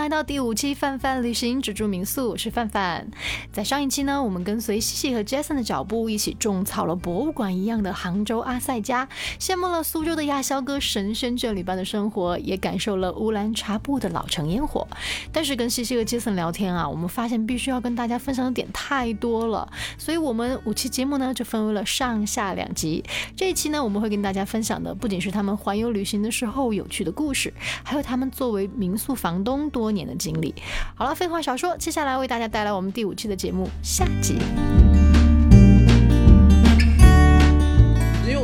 来到第五期范范旅行只住民宿，我是范范。在上一期呢，我们跟随西西和 Jason 的脚步，一起种草了博物馆一样的杭州阿塞家，羡慕了苏州的亚萧哥神仙眷侣般的生活，也感受了乌兰察布的老城烟火。但是跟西西和 Jason 聊天啊，我们发现必须要跟大家分享的点太多了，所以我们五期节目呢就分为了上下两集。这一期呢，我们会跟大家分享的不仅是他们环游旅行的时候有趣的故事，还有他们作为民宿房东多多年的经历。好了，废话少说，接下来为大家带来我们第五期的节目下集。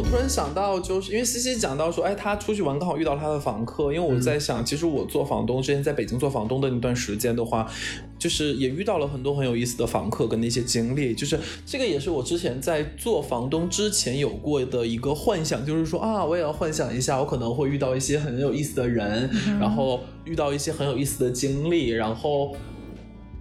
突然想到，就是因为西西讲到说，哎，他出去玩刚好遇到他的房客。因为我在想，其实我做房东之前在北京做房东的那段时间的话，就是也遇到了很多很有意思的房客跟那些经历。就是这个也是我之前在做房东之前有过的一个幻想，就是说啊，我也要幻想一下，我可能会遇到一些很有意思的人，然后遇到一些很有意思的经历，然后。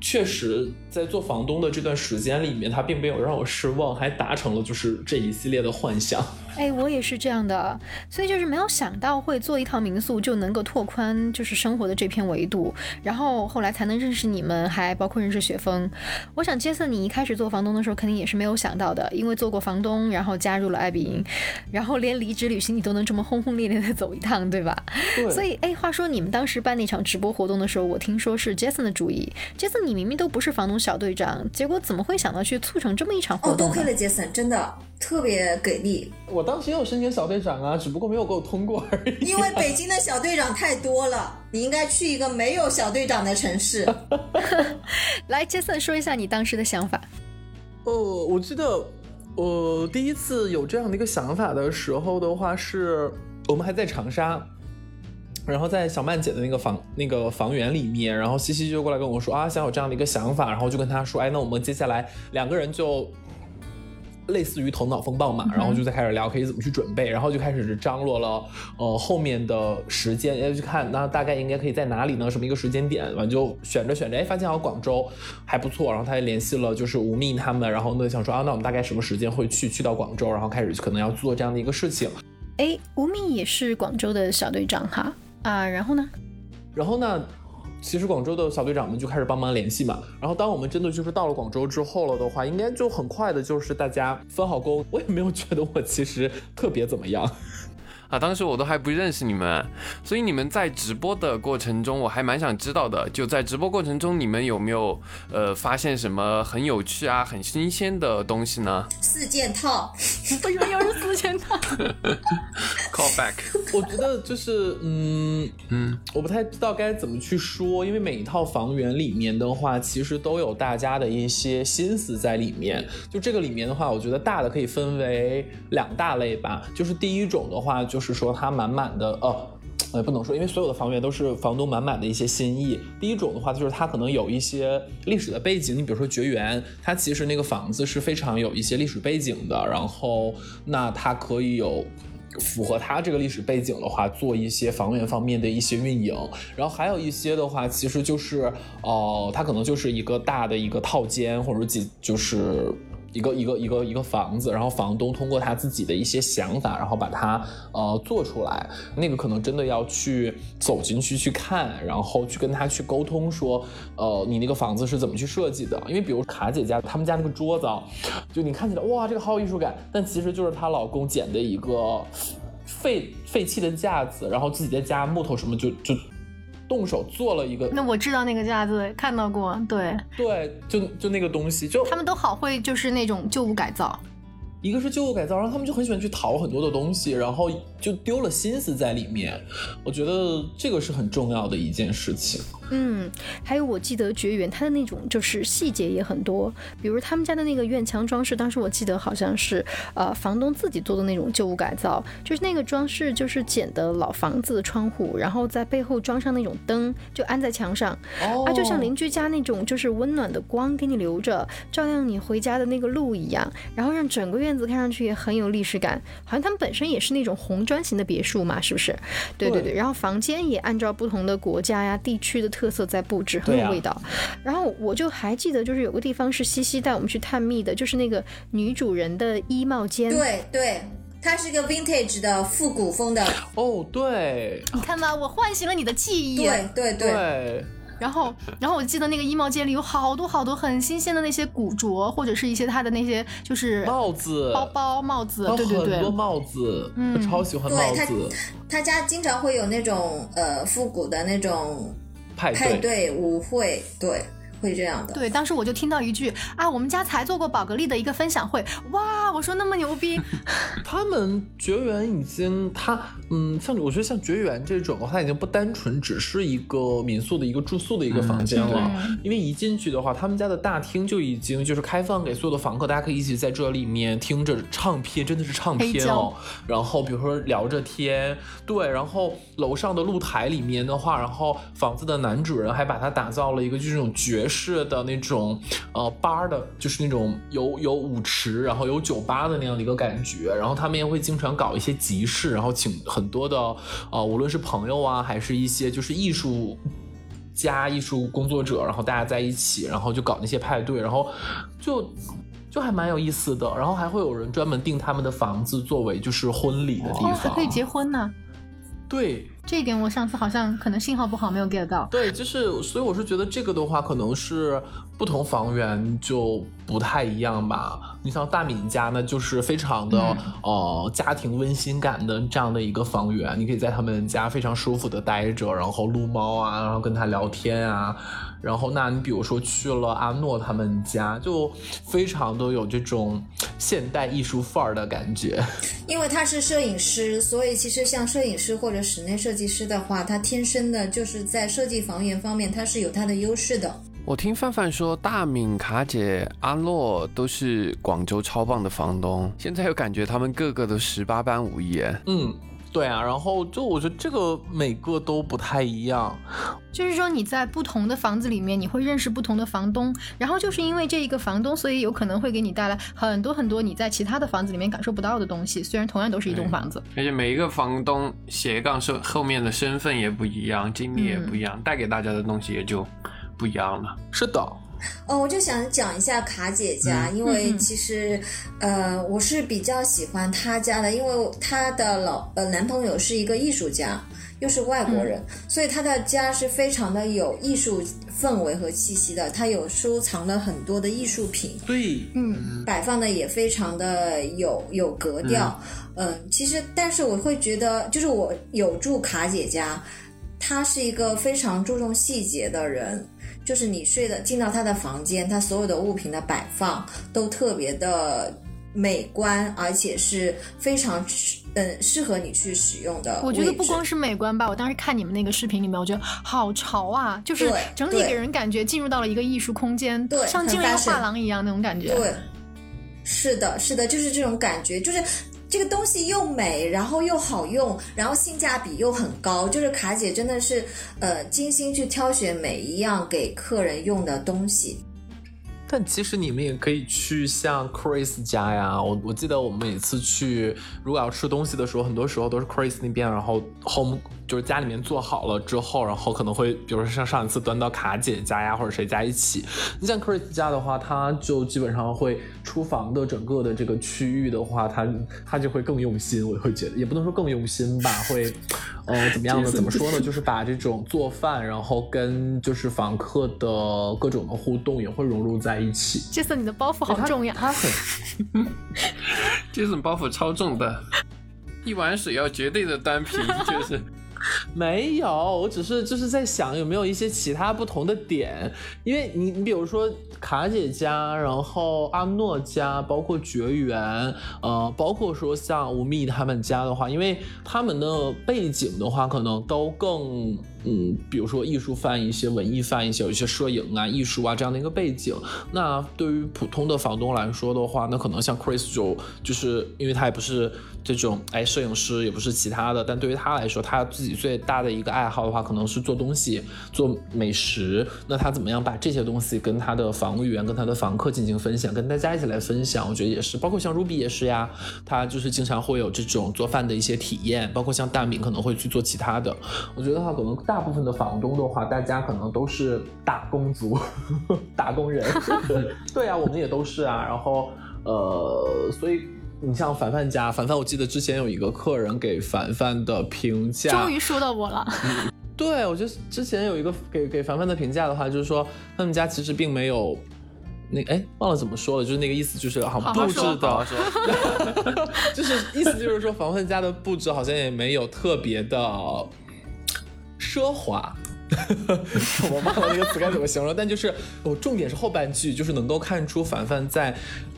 确实，在做房东的这段时间里面，他并没有让我失望，还达成了就是这一系列的幻想。哎，我也是这样的，所以就是没有想到会做一套民宿就能够拓宽就是生活的这片维度，然后后来才能认识你们，还包括认识雪峰。我想杰森，你一开始做房东的时候肯定也是没有想到的，因为做过房东，然后加入了爱彼迎，然后连离职旅行你都能这么轰轰烈烈的走一趟，对吧？对。所以，哎，话说你们当时办那场直播活动的时候，我听说是杰森的主意。杰森，你明明都不是房东小队长，结果怎么会想到去促成这么一场活动？哦，多亏了杰森，真的。特别给力！我当时也有申请小队长啊，只不过没有给我通过而已。因为北京的小队长太多了，你应该去一个没有小队长的城市。来，杰森说一下你当时的想法。哦，我记得我第一次有这样的一个想法的时候的话，是我们还在长沙，然后在小曼姐的那个房那个房源里面，然后西西就过来跟我说啊，想有这样的一个想法，然后就跟他说，哎，那我们接下来两个人就。类似于头脑风暴嘛，然后就在开始聊可以怎么去准备，然后就开始张罗了，呃，后面的时间要去看，那大概应该可以在哪里呢？什么一个时间点？完就选着选着，哎，发现好广州还不错，然后他也联系了就是吴宓他们，然后呢想说啊，那我们大概什么时间会去去到广州，然后开始可能要做这样的一个事情。哎，吴宓也是广州的小队长哈啊，然后呢？然后呢？其实广州的小队长们就开始帮忙联系嘛，然后当我们真的就是到了广州之后了的话，应该就很快的就是大家分好工，我也没有觉得我其实特别怎么样。啊，当时我都还不认识你们，所以你们在直播的过程中，我还蛮想知道的。就在直播过程中，你们有没有呃发现什么很有趣啊、很新鲜的东西呢？四件套，为什么又是四件套。Call back。我觉得就是嗯嗯，我不太知道该怎么去说，因为每一套房源里面的话，其实都有大家的一些心思在里面。就这个里面的话，我觉得大的可以分为两大类吧。就是第一种的话。就就是说，它满满的哦，呃，不能说，因为所有的房源都是房东满满的一些心意。第一种的话，就是它可能有一些历史的背景，你比如说绝缘，它其实那个房子是非常有一些历史背景的。然后，那它可以有符合它这个历史背景的话，做一些房源方面的一些运营。然后还有一些的话，其实就是哦，它可能就是一个大的一个套间，或者几就是。一个一个一个一个房子，然后房东通过他自己的一些想法，然后把它呃做出来。那个可能真的要去走进去去看，然后去跟他去沟通，说呃你那个房子是怎么去设计的？因为比如卡姐家他们家那个桌子，就你看起来哇这个好有艺术感，但其实就是她老公捡的一个废废弃的架子，然后自己在家木头什么就就。动手做了一个，那我知道那个架子，看到过，对对，就就那个东西，就他们都好会就是那种旧物改造。一个是旧物改造，然后他们就很喜欢去淘很多的东西，然后就丢了心思在里面。我觉得这个是很重要的一件事情。嗯，还有我记得绝缘它的那种就是细节也很多，比如他们家的那个院墙装饰，当时我记得好像是呃房东自己做的那种旧物改造，就是那个装饰就是剪的老房子的窗户，然后在背后装上那种灯，就安在墙上，啊，就像邻居家那种就是温暖的光给你留着，照亮你回家的那个路一样，然后让整个院。子看上去也很有历史感，好像他们本身也是那种红砖型的别墅嘛，是不是？对对对。然后房间也按照不同的国家呀、地区的特色在布置，很有味道。然后我就还记得，就是有个地方是西西带我们去探秘的，就是那个女主人的衣帽间。对对，它是一个 vintage 的复古风的。哦，对。你看吧，我唤醒了你的记忆。对对对。然后，然后我记得那个衣帽间里有好多好多很新鲜的那些古着，或者是一些他的那些就是帽子、包包、帽子，对对对，很多帽子，嗯，超喜欢帽子。他家经常会有那种呃复古的那种派对舞会，对。会这样的，对，当时我就听到一句啊，我们家才做过宝格丽的一个分享会，哇，我说那么牛逼，他们绝缘已经，他嗯，像我觉得像绝缘这种，它已经不单纯只是一个民宿的一个住宿的一个房间了，因为一进去的话，他们家的大厅就已经就是开放给所有的房客，大家可以一起在这里面听着唱片，真的是唱片哦，然后比如说聊着天，对，然后楼上的露台里面的话，然后房子的男主人还把它打造了一个就是这种爵士。式的那种呃吧的，就是那种有有舞池，然后有酒吧的那样的一个感觉。然后他们也会经常搞一些集市，然后请很多的呃，无论是朋友啊，还是一些就是艺术家、艺术工作者，然后大家在一起，然后就搞那些派对，然后就就还蛮有意思的。然后还会有人专门订他们的房子作为就是婚礼的地方，可以结婚呢。对。这一点我上次好像可能信号不好，没有 get 到。对，就是所以我是觉得这个的话，可能是不同房源就不太一样吧。你像大敏家呢，就是非常的呃家庭温馨感的这样的一个房源，你可以在他们家非常舒服的待着，然后撸猫啊，然后跟他聊天啊。然后，那你比如说去了阿诺他们家，就非常的有这种现代艺术范儿的感觉。因为他是摄影师，所以其实像摄影师或者室内设计师的话，他天生的就是在设计房源方面，他是有他的优势的。我听范范说，大敏、卡姐、阿诺都是广州超棒的房东，现在又感觉他们个个都十八般武艺。嗯。对啊，然后就我觉得这个每个都不太一样，就是说你在不同的房子里面，你会认识不同的房东，然后就是因为这一个房东，所以有可能会给你带来很多很多你在其他的房子里面感受不到的东西。虽然同样都是一栋房子，而且每一个房东斜杠身后面的身份也不一样，经历也不一样，带给大家的东西也就不一样了。是的。哦，我就想讲一下卡姐家，因为其实，呃，我是比较喜欢她家的，因为她的老呃男朋友是一个艺术家，又是外国人，所以他的家是非常的有艺术氛围和气息的。他有收藏了很多的艺术品，对，嗯，摆放的也非常的有有格调。嗯，其实，但是我会觉得，就是我有住卡姐家，她是一个非常注重细节的人。就是你睡的进到他的房间，他所有的物品的摆放都特别的美观，而且是非常嗯适合你去使用的。我觉得不光是美观吧，我当时看你们那个视频里面，我觉得好潮啊！就是整体给人感觉进入到了一个艺术空间，对，像进入一个画廊一样那种感觉。对，是的，是的，就是这种感觉，就是。这个东西又美，然后又好用，然后性价比又很高，就是卡姐真的是，呃，精心去挑选每一样给客人用的东西。但其实你们也可以去像 Chris 家呀，我我记得我们每次去，如果要吃东西的时候，很多时候都是 Chris 那边，然后 home。就是家里面做好了之后，然后可能会，比如说像上一次端到卡姐家呀，或者谁家一起。你像 Chris 家的话，他就基本上会厨房的整个的这个区域的话，他他就会更用心。我会觉得，也不能说更用心吧，会，呃，怎么样呢？怎么说呢？就是把这种做饭，然后跟就是访客的各种的互动也会融入在一起。Jason，你的包袱好重呀！他很，Jason 包袱超重的，一碗水要绝对的单品，就是。没有，我只是就是在想有没有一些其他不同的点，因为你你比如说卡姐家，然后阿诺家，包括绝缘，呃，包括说像吴宓他们家的话，因为他们的背景的话，可能都更。嗯，比如说艺术范一些，文艺范一些，有一些摄影啊、艺术啊这样的一个背景。那对于普通的房东来说的话，那可能像 Chris 就就是因为他也不是这种哎摄影师，也不是其他的，但对于他来说，他自己最大的一个爱好的话，可能是做东西、做美食。那他怎么样把这些东西跟他的房务员、跟他的房客进行分享，跟大家一起来分享？我觉得也是。包括像 Ruby 也是呀，他就是经常会有这种做饭的一些体验。包括像大敏可能会去做其他的。我觉得话可能大。大部分的房东的话，大家可能都是打工族、打工人。对啊，我们也都是啊。然后，呃，所以你像凡凡家，凡凡，我记得之前有一个客人给凡凡的评价，终于说到我了。对，我觉得之前有一个给给凡凡的评价的话，就是说他们家其实并没有那哎忘了怎么说了，就是那个意思，就是好像布置的，就是意思就是说凡凡家的布置好像也没有特别的奢华。我忘了那个词该怎么形容，但就是我重点是后半句，就是能够看出凡凡在。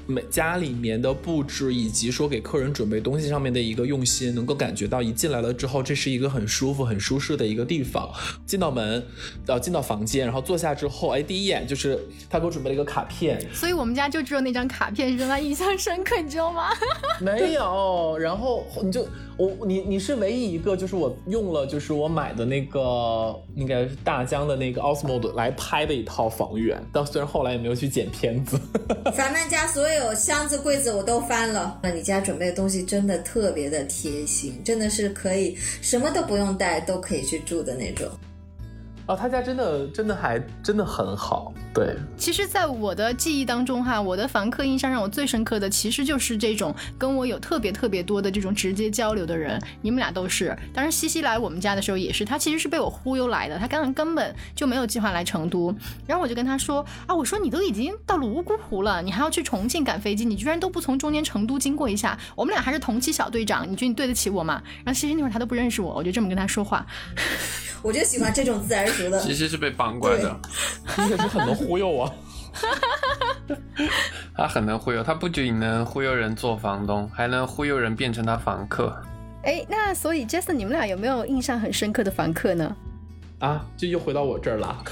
每家里面的布置以及说给客人准备东西上面的一个用心，能够感觉到一进来了之后，这是一个很舒服、很舒适的一个地方。进到门，呃，进到房间，然后坐下之后，哎，第一眼就是他给我准备了一个卡片，所以我们家就只有那张卡片让他印象深刻，你知道吗？没有，然后你就我你你是唯一一个，就是我用了就是我买的那个应该是大疆的那个 Osmo 来拍的一套房源，但虽然后来也没有去剪片子。咱们家所有。有箱子柜子我都翻了，那你家准备的东西真的特别的贴心，真的是可以什么都不用带都可以去住的那种。哦，他家真的真的还真的很好。对，其实，在我的记忆当中哈，我的房客印象让我最深刻的，其实就是这种跟我有特别特别多的这种直接交流的人。你们俩都是，当时西西来我们家的时候也是，他其实是被我忽悠来的，他刚刚根本就没有计划来成都。然后我就跟他说啊，我说你都已经到泸沽湖了，你还要去重庆赶飞机，你居然都不从中间成都经过一下。我们俩还是同期小队长，你觉得你对得起我吗？然后西西那会儿他都不认识我，我就这么跟他说话。我就喜欢这种自然其实是被绑过来的，你也是很能忽悠啊！他很能忽悠，他不仅能忽悠人做房东，还能忽悠人变成他房客。哎，那所以 Jason，你们俩有没有印象很深刻的房客呢？啊，就又回到我这儿了。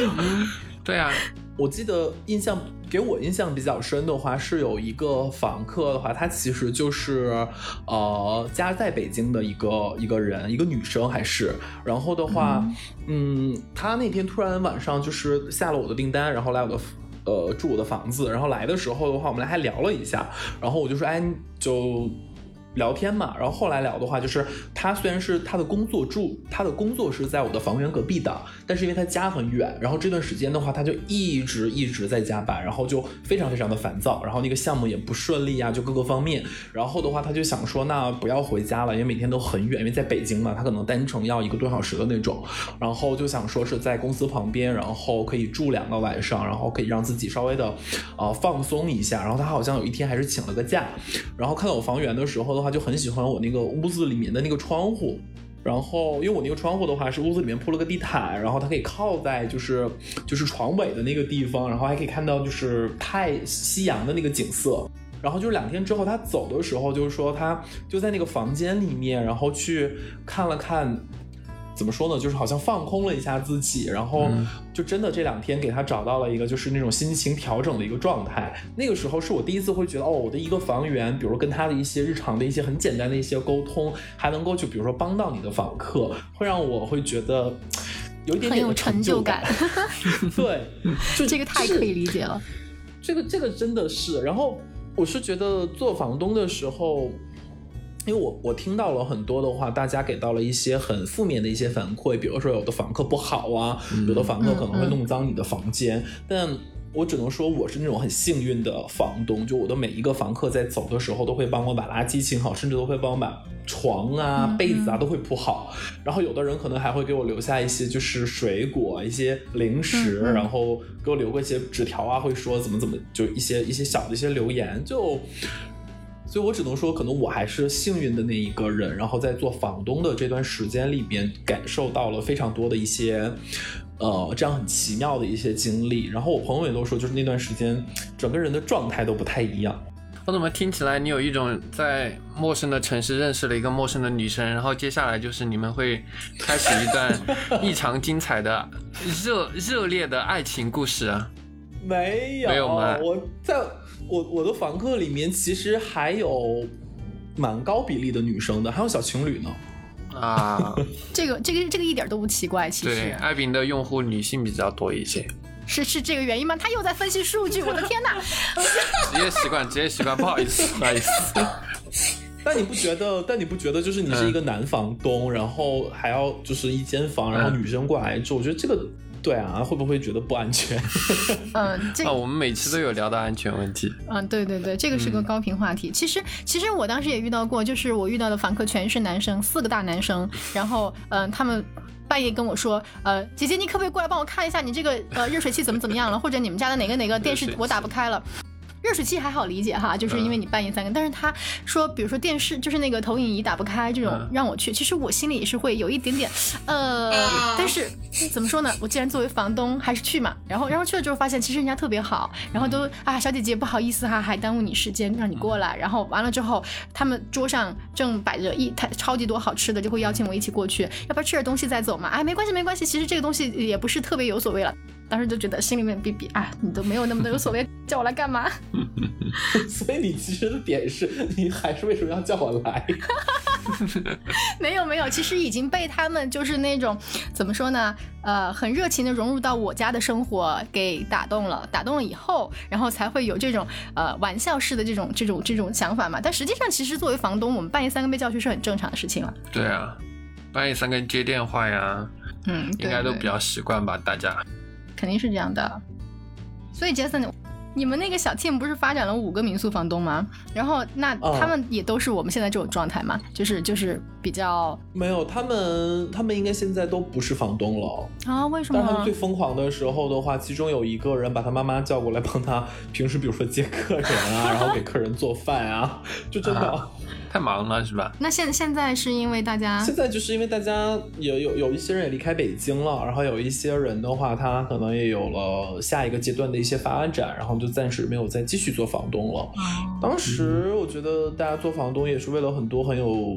对啊。我记得印象给我印象比较深的话，是有一个房客的话，他其实就是，呃，家在北京的一个一个人，一个女生还是。然后的话，嗯，他那天突然晚上就是下了我的订单，然后来我的，呃，住我的房子。然后来的时候的话，我们俩还聊了一下。然后我就说，哎，就。聊天嘛，然后后来聊的话，就是他虽然是他的工作住，他的工作是在我的房源隔壁的，但是因为他家很远，然后这段时间的话，他就一直一直在加班，然后就非常非常的烦躁，然后那个项目也不顺利啊，就各个方面，然后的话，他就想说，那不要回家了，因为每天都很远，因为在北京嘛，他可能单程要一个多小时的那种，然后就想说是在公司旁边，然后可以住两个晚上，然后可以让自己稍微的呃放松一下，然后他好像有一天还是请了个假，然后看到我房源的时候的话。他就很喜欢我那个屋子里面的那个窗户，然后因为我那个窗户的话是屋子里面铺了个地毯，然后他可以靠在就是就是床尾的那个地方，然后还可以看到就是太夕阳的那个景色。然后就是两天之后他走的时候，就是说他就在那个房间里面，然后去看了看。怎么说呢？就是好像放空了一下自己，然后就真的这两天给他找到了一个就是那种心情调整的一个状态。那个时候是我第一次会觉得，哦，我的一个房源，比如跟他的一些日常的一些很简单的一些沟通，还能够就比如说帮到你的访客，会让我会觉得有一点很有成就感。对，就这个太可以理解了。这个这个真的是，然后我是觉得做房东的时候。因为我我听到了很多的话，大家给到了一些很负面的一些反馈，比如说有的房客不好啊，有的房客可能会弄脏你的房间。但我只能说我是那种很幸运的房东，就我的每一个房客在走的时候都会帮我把垃圾清好，甚至都会帮我把床啊、被子啊都会铺好。然后有的人可能还会给我留下一些就是水果、一些零食，然后给我留过一些纸条啊，会说怎么怎么，就一些一些小的一些留言就。所以，我只能说，可能我还是幸运的那一个人。然后，在做房东的这段时间里边，感受到了非常多的一些，呃，这样很奇妙的一些经历。然后，我朋友也都说，就是那段时间，整个人的状态都不太一样。我怎么听起来，你有一种在陌生的城市认识了一个陌生的女生，然后接下来就是你们会开始一段 异常精彩的热热烈的爱情故事啊？没有，没有吗？我在。我我的房客里面其实还有蛮高比例的女生的，还有小情侣呢。啊，这个这个这个一点都不奇怪，其实。对，爱彼的用户女性比较多一些。是是这个原因吗？他又在分析数据，我的天哪！职业习惯，职业习惯，不好意思，不好意思。但你不觉得？但你不觉得？就是你是一个男房东，然后还要就是一间房，然后女生过来住，我觉得这个。对啊，会不会觉得不安全？嗯，这我们每期都有聊到安全问题。嗯，对对对，这个是个高频话题。其实，其实我当时也遇到过，就是我遇到的房客全是男生，四个大男生。然后，嗯，他们半夜跟我说，呃，姐姐你可不可以过来帮我看一下你这个呃热水器怎么怎么样了，或者你们家的哪个哪个电视我打不开了。热水器还好理解哈，就是因为你半夜三更，但是他说，比如说电视就是那个投影仪打不开这种让我去，其实我心里也是会有一点点，呃，但是怎么说呢？我既然作为房东，还是去嘛。然后然后去了之后发现，其实人家特别好，然后都啊小姐姐不好意思哈，还耽误你时间让你过来。然后完了之后，他们桌上正摆着一台超级多好吃的，就会邀请我一起过去，要不要吃点东西再走嘛？哎，没关系没关系，其实这个东西也不是特别有所谓了。当时就觉得心里面比比啊，你都没有那么多有所谓，叫我来干嘛？所以你其实的点是你还是为什么要叫我来？没有没有，其实已经被他们就是那种怎么说呢？呃，很热情的融入到我家的生活给打动了，打动了以后，然后才会有这种呃玩笑式的这种这种这种想法嘛。但实际上，其实作为房东，我们半夜三更被叫去是很正常的事情了。对啊，半夜三更接电话呀，嗯，应该都比较习惯吧，大家。肯定是这样的，所以杰森，你们那个小 team 不是发展了五个民宿房东吗？然后那他们也都是我们现在这种状态吗？就是就是比较没有，他们他们应该现在都不是房东了啊？为什么？但他们最疯狂的时候的话，其中有一个人把他妈妈叫过来帮他平时比如说接客人啊，然后给客人做饭啊，就真的。太忙了是吧？那现现在是因为大家现在就是因为大家有有有一些人也离开北京了，然后有一些人的话，他可能也有了下一个阶段的一些发展，然后就暂时没有再继续做房东了。当时我觉得大家做房东也是为了很多很有。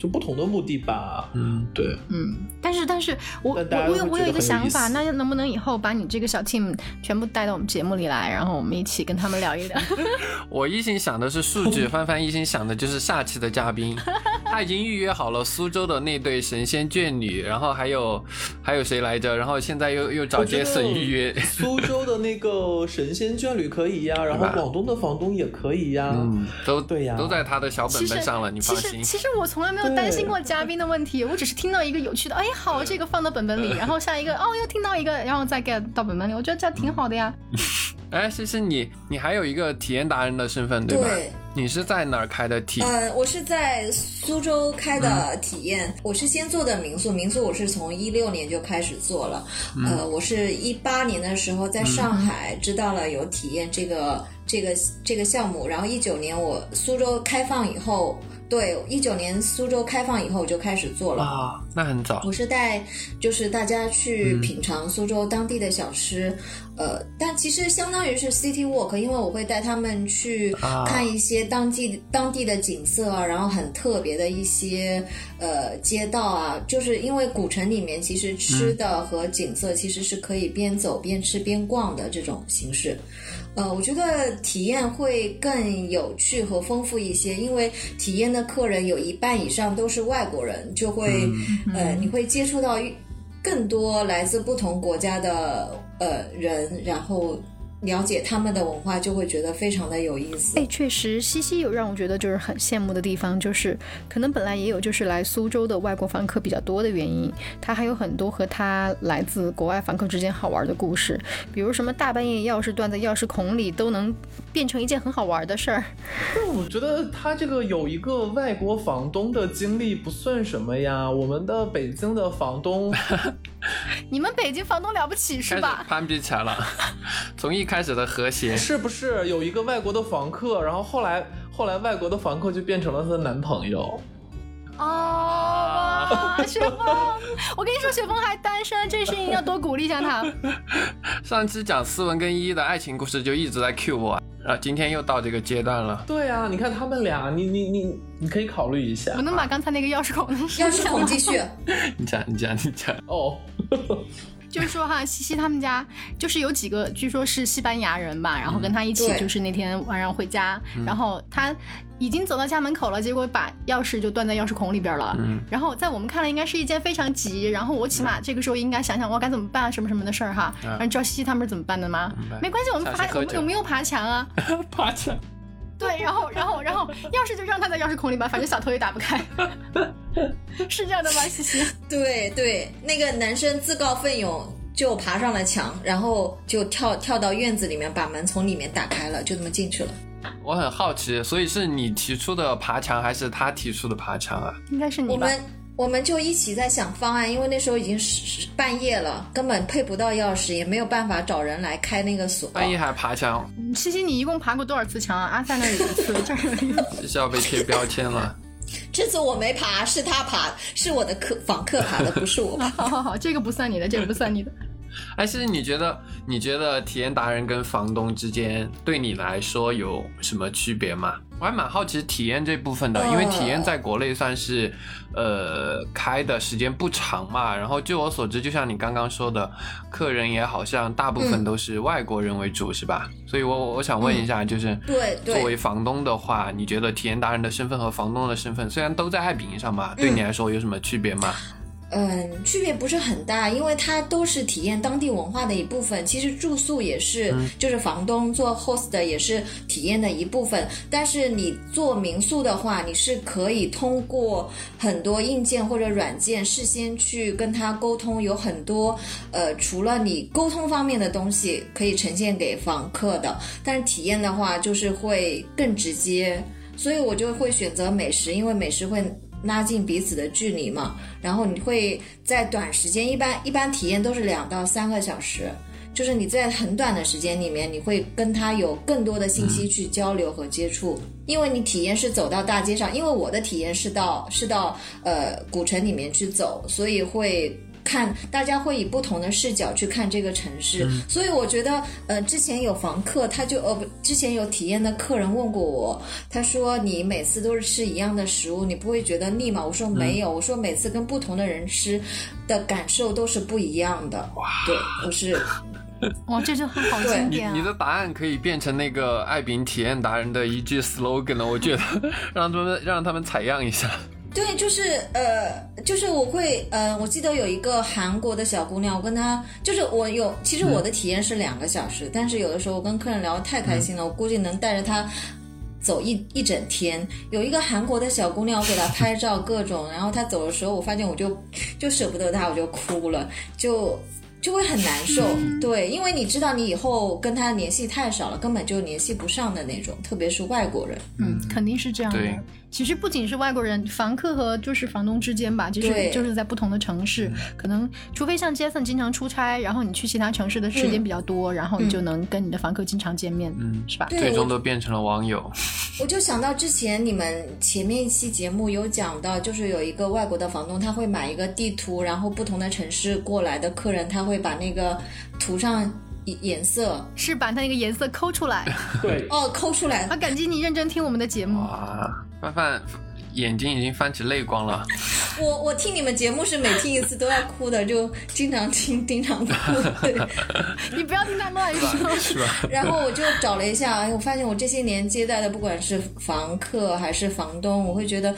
就不同的目的吧，嗯，对，嗯，但是但是我我有我有一个想法，那能不能以后把你这个小 team 全部带到我们节目里来，然后我们一起跟他们聊一聊？我一心想的是数据，帆帆一心想的就是下期的嘉宾，他已经预约好了苏州的那对神仙眷侣，然后还有还有谁来着？然后现在又又找杰森预约苏州的那个神仙眷侣可以呀，然后广东的房东也可以呀，嗯，都对呀，都在他的小本本上了，你放心。其实其实我从来没有。担心过嘉宾的问题，我只是听到一个有趣的，哎，好，这个放到本本里，然后下一个，哦，又听到一个，然后再 get 到本本里，我觉得这样挺好的呀。哎，其实你你还有一个体验达人的身份，对吧？对。你是在哪儿开的体？呃，我是在苏州开的体验。我是先做的民宿，民宿我是从一六年就开始做了。呃，我是一八年的时候在上海知道了有体验这个这个这个项目，然后一九年我苏州开放以后。对，一九年苏州开放以后就开始做了啊，那很早。我是带，就是大家去品尝苏州当地的小吃，呃，但其实相当于是 city walk，因为我会带他们去看一些当地当地的景色啊，然后很特别的一些呃街道啊，就是因为古城里面其实吃的和景色其实是可以边走边吃边逛的这种形式。呃，我觉得体验会更有趣和丰富一些，因为体验的客人有一半以上都是外国人，就会呃，你会接触到更多来自不同国家的呃人，然后。了解他们的文化，就会觉得非常的有意思。哎，确实，西西有让我觉得就是很羡慕的地方，就是可能本来也有就是来苏州的外国访客比较多的原因，他还有很多和他来自国外访客之间好玩的故事，比如什么大半夜钥匙断在钥匙孔里都能变成一件很好玩的事儿。我觉得他这个有一个外国房东的经历不算什么呀，我们的北京的房东，你们北京房东了不起是吧？攀比起来了，从一。开始的和谐是不是有一个外国的房客，然后后来后来外国的房客就变成了她的男朋友？哦，雪峰，我跟你说，雪峰还单身，这事情要多鼓励一下他。上期讲斯文跟依依的爱情故事就一直在 cue 我，然后今天又到这个阶段了。对啊，你看他们俩，你你你你可以考虑一下。我能把刚才那个钥匙孔钥匙孔继续。你讲你讲你讲哦。就是说哈，西西他们家就是有几个，据说是西班牙人吧，然后跟他一起，就是那天晚上回家，然后他已经走到家门口了，结果把钥匙就断在钥匙孔里边了。嗯，然后在我们看来，应该是一件非常急，然后我起码这个时候应该想想我该怎么办什么什么的事儿哈。你知道西西他们是怎么办的吗？没关系，我们爬，我们有没有爬墙啊？爬墙。对，然后然后然后钥匙就让他在钥匙孔里吧，反正小偷也打不开。是这样的吗，西西？对对，那个男生自告奋勇就爬上了墙，然后就跳跳到院子里面，把门从里面打开了，就这么进去了。我很好奇，所以是你提出的爬墙，还是他提出的爬墙啊？应该是你吧。我们我们就一起在想方案，因为那时候已经是半夜了，根本配不到钥匙，也没有办法找人来开那个锁。半夜还爬墙？西西，你一共爬过多少次墙啊？阿三那里一次，这儿一次，是要被贴标签了。这次我没爬，是他爬，是我的客访客爬的，不是我。好好好，这个不算你的，这个不算你的。哎，其实你觉得，你觉得体验达人跟房东之间对你来说有什么区别吗？我还蛮好奇体验这部分的，因为体验在国内算是，呃，开的时间不长嘛。然后据我所知，就像你刚刚说的，客人也好像大部分都是外国人为主，是吧？所以我我想问一下，就是对作为房东的话，你觉得体验达人的身份和房东的身份虽然都在爱彼迎上嘛，对你来说有什么区别吗？嗯，区别不是很大，因为它都是体验当地文化的一部分。其实住宿也是，就是房东做 host 也是体验的一部分。但是你做民宿的话，你是可以通过很多硬件或者软件事先去跟他沟通，有很多呃，除了你沟通方面的东西可以呈现给房客的，但是体验的话就是会更直接。所以我就会选择美食，因为美食会。拉近彼此的距离嘛，然后你会在短时间，一般一般体验都是两到三个小时，就是你在很短的时间里面，你会跟他有更多的信息去交流和接触，因为你体验是走到大街上，因为我的体验是到是到呃古城里面去走，所以会。看，大家会以不同的视角去看这个城市，所以我觉得，呃，之前有房客，他就呃不，之前有体验的客人问过我，他说你每次都是吃一样的食物，你不会觉得腻吗？我说没有，我说每次跟不同的人吃的感受都是不一样的。哇，对，我是，哇，这句话好经典啊！你的答案可以变成那个爱饼体验达人的一句 slogan 了，我觉得，让他们让他们采样一下。对，就是呃，就是我会呃，我记得有一个韩国的小姑娘，我跟她就是我有，其实我的体验是两个小时，但是有的时候我跟客人聊得太开心了，我估计能带着她走一一整天。有一个韩国的小姑娘，我给她拍照各种，然后她走的时候，我发现我就就舍不得她，我就哭了，就就会很难受。对，因为你知道你以后跟她联系太少了，根本就联系不上的那种，特别是外国人。嗯，肯定是这样的。其实不仅是外国人，房客和就是房东之间吧，就是就是在不同的城市，可能除非像 Jason 经常出差，然后你去其他城市的时间比较多，然后你就能跟你的房客经常见面，嗯，是吧？最终都变成了网友。我就想到之前你们前面一期节目有讲到，就是有一个外国的房东，他会买一个地图，然后不同的城市过来的客人，他会把那个图上颜色是把它那个颜色抠出来，对，哦，抠出来。好感激你认真听我们的节目。哇范范眼睛已经泛起泪光了。我我听你们节目是每听一次都要哭的，就经常听，经常哭。对 你不要听他乱说，是吧？然后我就找了一下，哎，我发现我这些年接待的，不管是房客还是房东，我会觉得，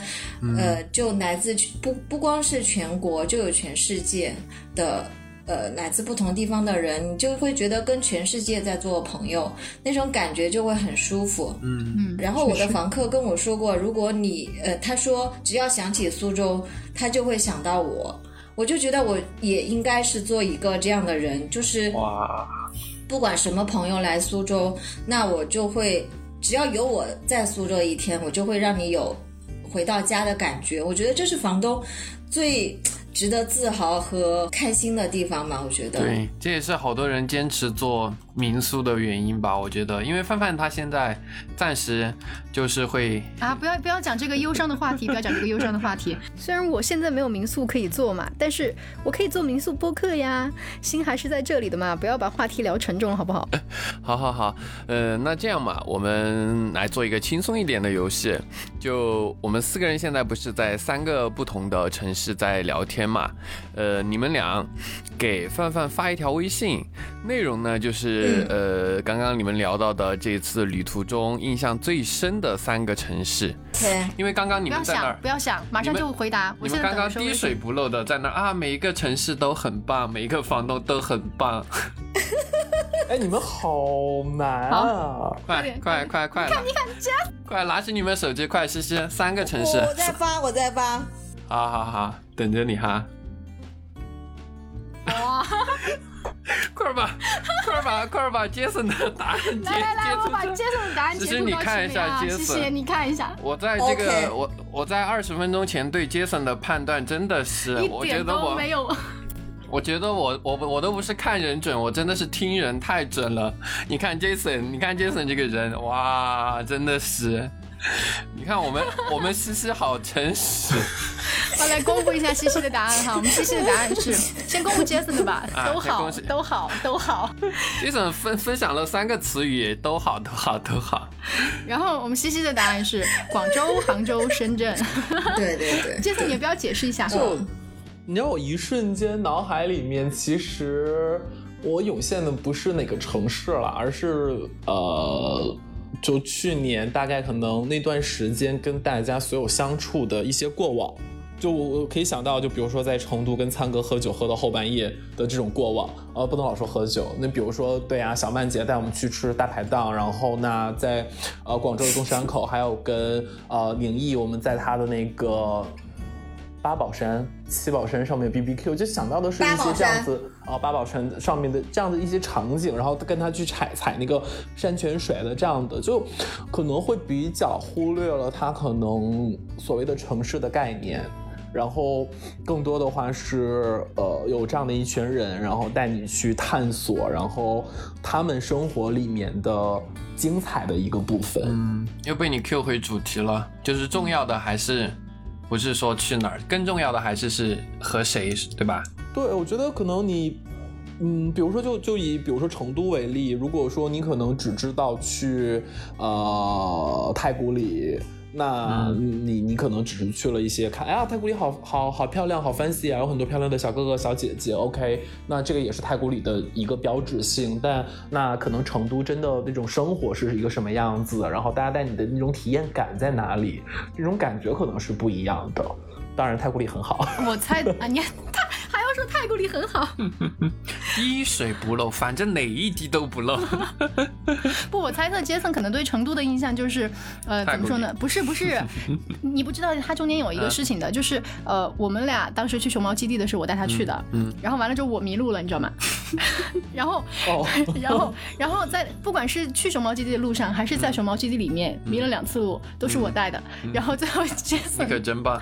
呃，就来自不不光是全国，就有全世界的。呃，来自不同地方的人，你就会觉得跟全世界在做朋友，那种感觉就会很舒服。嗯嗯。然后我的房客跟我说过，如果你呃，他说只要想起苏州，他就会想到我。我就觉得我也应该是做一个这样的人，就是哇，不管什么朋友来苏州，那我就会只要有我在苏州一天，我就会让你有回到家的感觉。我觉得这是房东最。值得自豪和开心的地方吧？我觉得，对，这也是好多人坚持做。民宿的原因吧，我觉得，因为范范他现在暂时就是会啊，不要不要讲这个忧伤的话题，不要讲这个忧伤的话题。虽然我现在没有民宿可以做嘛，但是我可以做民宿播客呀，心还是在这里的嘛，不要把话题聊沉重了，好不好？好好好，呃，那这样吧，我们来做一个轻松一点的游戏，就我们四个人现在不是在三个不同的城市在聊天嘛，呃，你们俩给范范发一条微信，内容呢就是。呃，刚刚你们聊到的这次旅途中印象最深的三个城市，对，因为刚刚你们在那儿，不要想，马上就回答。你们刚刚滴水不漏的在那儿啊，每一个城市都很棒，每一个房东都很棒。哎，你们好难啊！快快快快！看你快拿起你们手机，快试试三个城市。我在发，我在发。好好好，等着你哈。哇！快把，快快把快把杰森的答案接来来来，我把杰森的答案截图到群里啊！谢谢你看一下。我在这个我我在二十分钟前对杰森的判断真的是，我觉得我没有。我觉得我我我都不是看人准，我真的是听人太准了。你看 Jason，你看 Jason 这个人，哇，真的是。你看我们 我们西西好诚实。好来公布一下西西的答案哈，我们西西的答案是先公布 Jason 的吧，都好都好都好。Jason 分分享了三个词语，都好都好都好。然后我们西西的答案是广州、杭州、深圳。对对对，Jason 你也不要解释一下。就你知道我一瞬间脑海里面，其实我涌现的不是哪个城市了，而是呃。就去年大概可能那段时间跟大家所有相处的一些过往，就我我可以想到，就比如说在成都跟灿哥喝酒喝到后半夜的这种过往，呃，不能老说喝酒。那比如说，对啊，小曼姐带我们去吃大排档，然后那在呃广州的东山口，还有跟呃宁毅，我们在他的那个。八宝山、七宝山上面 B B Q，就想到的是一些这样子啊，八宝山上面的这样的一些场景，然后跟他去踩踩那个山泉水的这样的，就可能会比较忽略了他可能所谓的城市的概念，然后更多的话是呃有这样的一群人，然后带你去探索，然后他们生活里面的精彩的一个部分。嗯，又被你 Q 回主题了，就是重要的还是。不是说去哪儿，更重要的还是是和谁，对吧？对，我觉得可能你，嗯，比如说就就以比如说成都为例，如果说你可能只知道去呃太古里。那你你可能只是去了一些看，哎呀，太古里好好好漂亮，好 fancy 啊，有很多漂亮的小哥哥小姐姐。OK，那这个也是太古里的一个标志性。但那可能成都真的那种生活是一个什么样子，然后大家带你的那种体验感在哪里，这种感觉可能是不一样的。当然，太古里很好。我猜啊，你他还要说太古里很好，滴水不漏，反正哪一滴都不漏。不，我猜测杰森可能对成都的印象就是，呃，怎么说呢？不是不是，你不知道他中间有一个事情的，就是呃，我们俩当时去熊猫基地的时候，我带他去的，嗯，然后完了之后我迷路了，你知道吗？然后，然后，然后在不管是去熊猫基地的路上，还是在熊猫基地里面迷了两次路，都是我带的。然后最后杰森，你可真棒。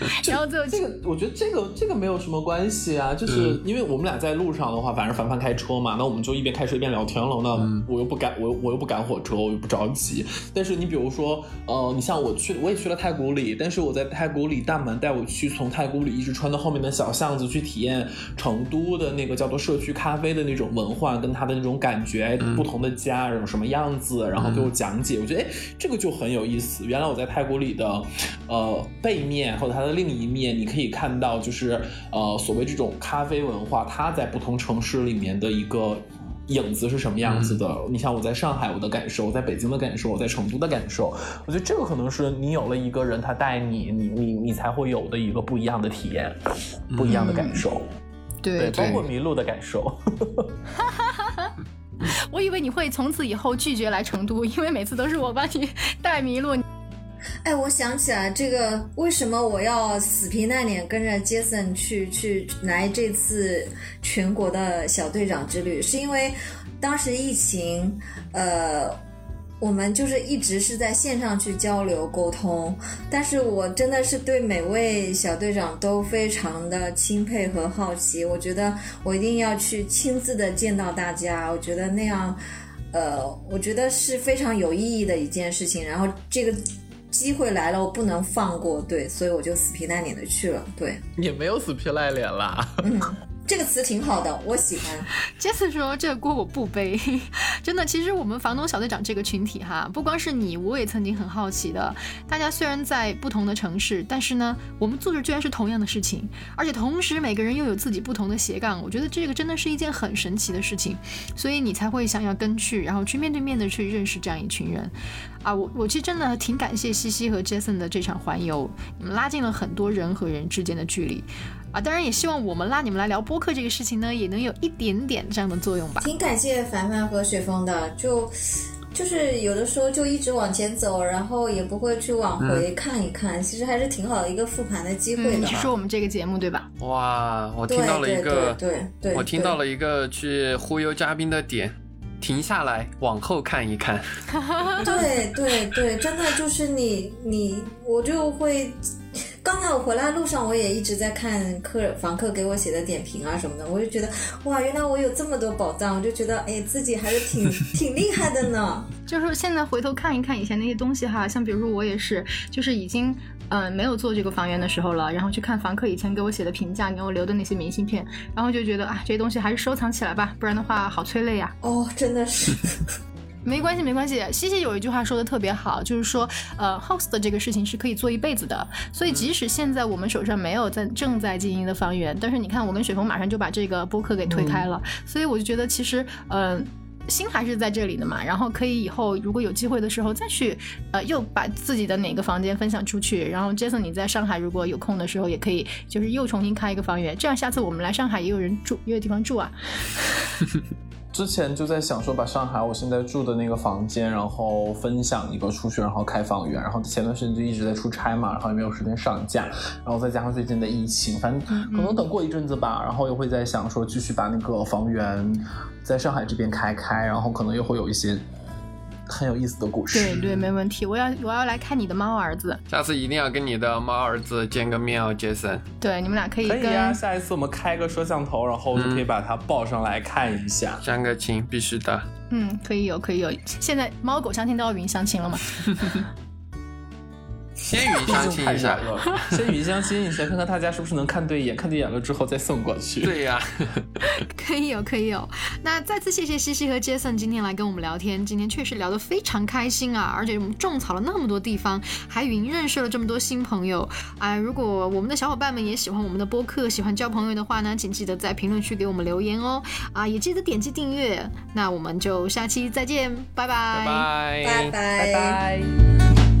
然后最后这个，我觉得这个这个没有什么关系啊，就是因为我们俩在路上的话，反正凡凡开车嘛，那我们就一边开车一边聊天了。那我又不赶，我我又不赶火车，我又不着急。但是你比如说，呃，你像我去，我也去了太古里，但是我在太古里大门带我去，从太古里一直穿到后面的小巷子去体验成都的那个叫做社区咖啡的那种文化，跟它的那种感觉，不同的家然后什么样子，然后给我讲解，我觉得哎，这个就很有意思。原来我在太古里的，呃，背面或者它的另一面，你可以看到，就是呃，所谓这种咖啡文化，它在不同城市里面的一个影子是什么样子的。你像我在上海，我的感受；我在北京的感受；我在成都的感受。我觉得这个可能是你有了一个人，他带你，你你你才会有的一个不一样的体验，不一样的感受。对，包括迷路的感受。我以为你会从此以后拒绝来成都，因为每次都是我把你带迷路。哎，我想起来这个，为什么我要死皮赖脸跟着杰森去去来这次全国的小队长之旅？是因为当时疫情，呃，我们就是一直是在线上去交流沟通，但是我真的是对每位小队长都非常的钦佩和好奇，我觉得我一定要去亲自的见到大家，我觉得那样，呃，我觉得是非常有意义的一件事情，然后这个。机会来了，我不能放过，对，所以我就死皮赖脸的去了，对，也没有死皮赖脸啦。嗯。这个词挺好的，我喜欢。杰森说：“这个锅我不背。”真的，其实我们房东小队长这个群体哈，不光是你，我也曾经很好奇的。大家虽然在不同的城市，但是呢，我们做着居然是同样的事情，而且同时每个人又有自己不同的斜杠。我觉得这个真的是一件很神奇的事情，所以你才会想要跟去，然后去面对面的去认识这样一群人。啊，我我其实真的挺感谢西西和杰森的这场环游，你们拉近了很多人和人之间的距离。啊，当然也希望我们拉你们来聊播客这个事情呢，也能有一点点这样的作用吧。挺感谢凡凡和雪峰的，就就是有的时候就一直往前走，然后也不会去往回看一看，其实还是挺好的一个复盘的机会的。你是说我们这个节目对吧？哇，我听到了一个，对对，我听到了一个去忽悠嘉宾的点，停下来往后看一看。对对对，真的就是你你我就会。刚才我回来路上，我也一直在看客房客给我写的点评啊什么的，我就觉得哇，原来我有这么多宝藏，我就觉得哎，自己还是挺 挺厉害的呢。就是现在回头看一看以前那些东西哈，像比如说我也是，就是已经嗯没有做这个房源的时候了，然后去看房客以前给我写的评价，给我留的那些明信片，然后就觉得啊，这些东西还是收藏起来吧，不然的话好催泪呀。哦，真的是。没关系，没关系。西西有一句话说的特别好，就是说，呃，host 的这个事情是可以做一辈子的。所以，即使现在我们手上没有在正在经营的房源，但是你看，我跟雪峰马上就把这个播客给推开了。所以，我就觉得其实，嗯，心还是在这里的嘛。然后，可以以后如果有机会的时候再去，呃，又把自己的哪个房间分享出去。然后，Jason 你在上海如果有空的时候，也可以就是又重新开一个房源，这样下次我们来上海也有人住，也有地方住啊。之前就在想说，把上海我现在住的那个房间，然后分享一个出去，然后开房源。然后前段时间就一直在出差嘛，然后也没有时间上架。然后再加上最近的疫情，反正可能等过一阵子吧，然后又会在想说，继续把那个房源在上海这边开开，然后可能又会有一些。很有意思的故事，对对，没问题。我要我要来看你的猫儿子，下次一定要跟你的猫儿子见个面哦，Jason。对，你们俩可以。可以啊，下一次我们开个摄像头，然后就可以把它抱上来看一下，相个亲，必须的。嗯，可以有，可以有。现在猫狗相亲都要云相亲了吗？先语相亲一下，先语 相亲一下，看看大家是不是能看对眼，看对眼了之后再送过去。对呀，可以有，可以有。那再次谢谢西西和 Jason 今天来跟我们聊天，今天确实聊得非常开心啊，而且我们种草了那么多地方，还云认识了这么多新朋友。啊，如果我们的小伙伴们也喜欢我们的播客，喜欢交朋友的话呢，请记得在评论区给我们留言哦。啊，也记得点击订阅。那我们就下期再见，拜拜，拜拜，拜拜，拜。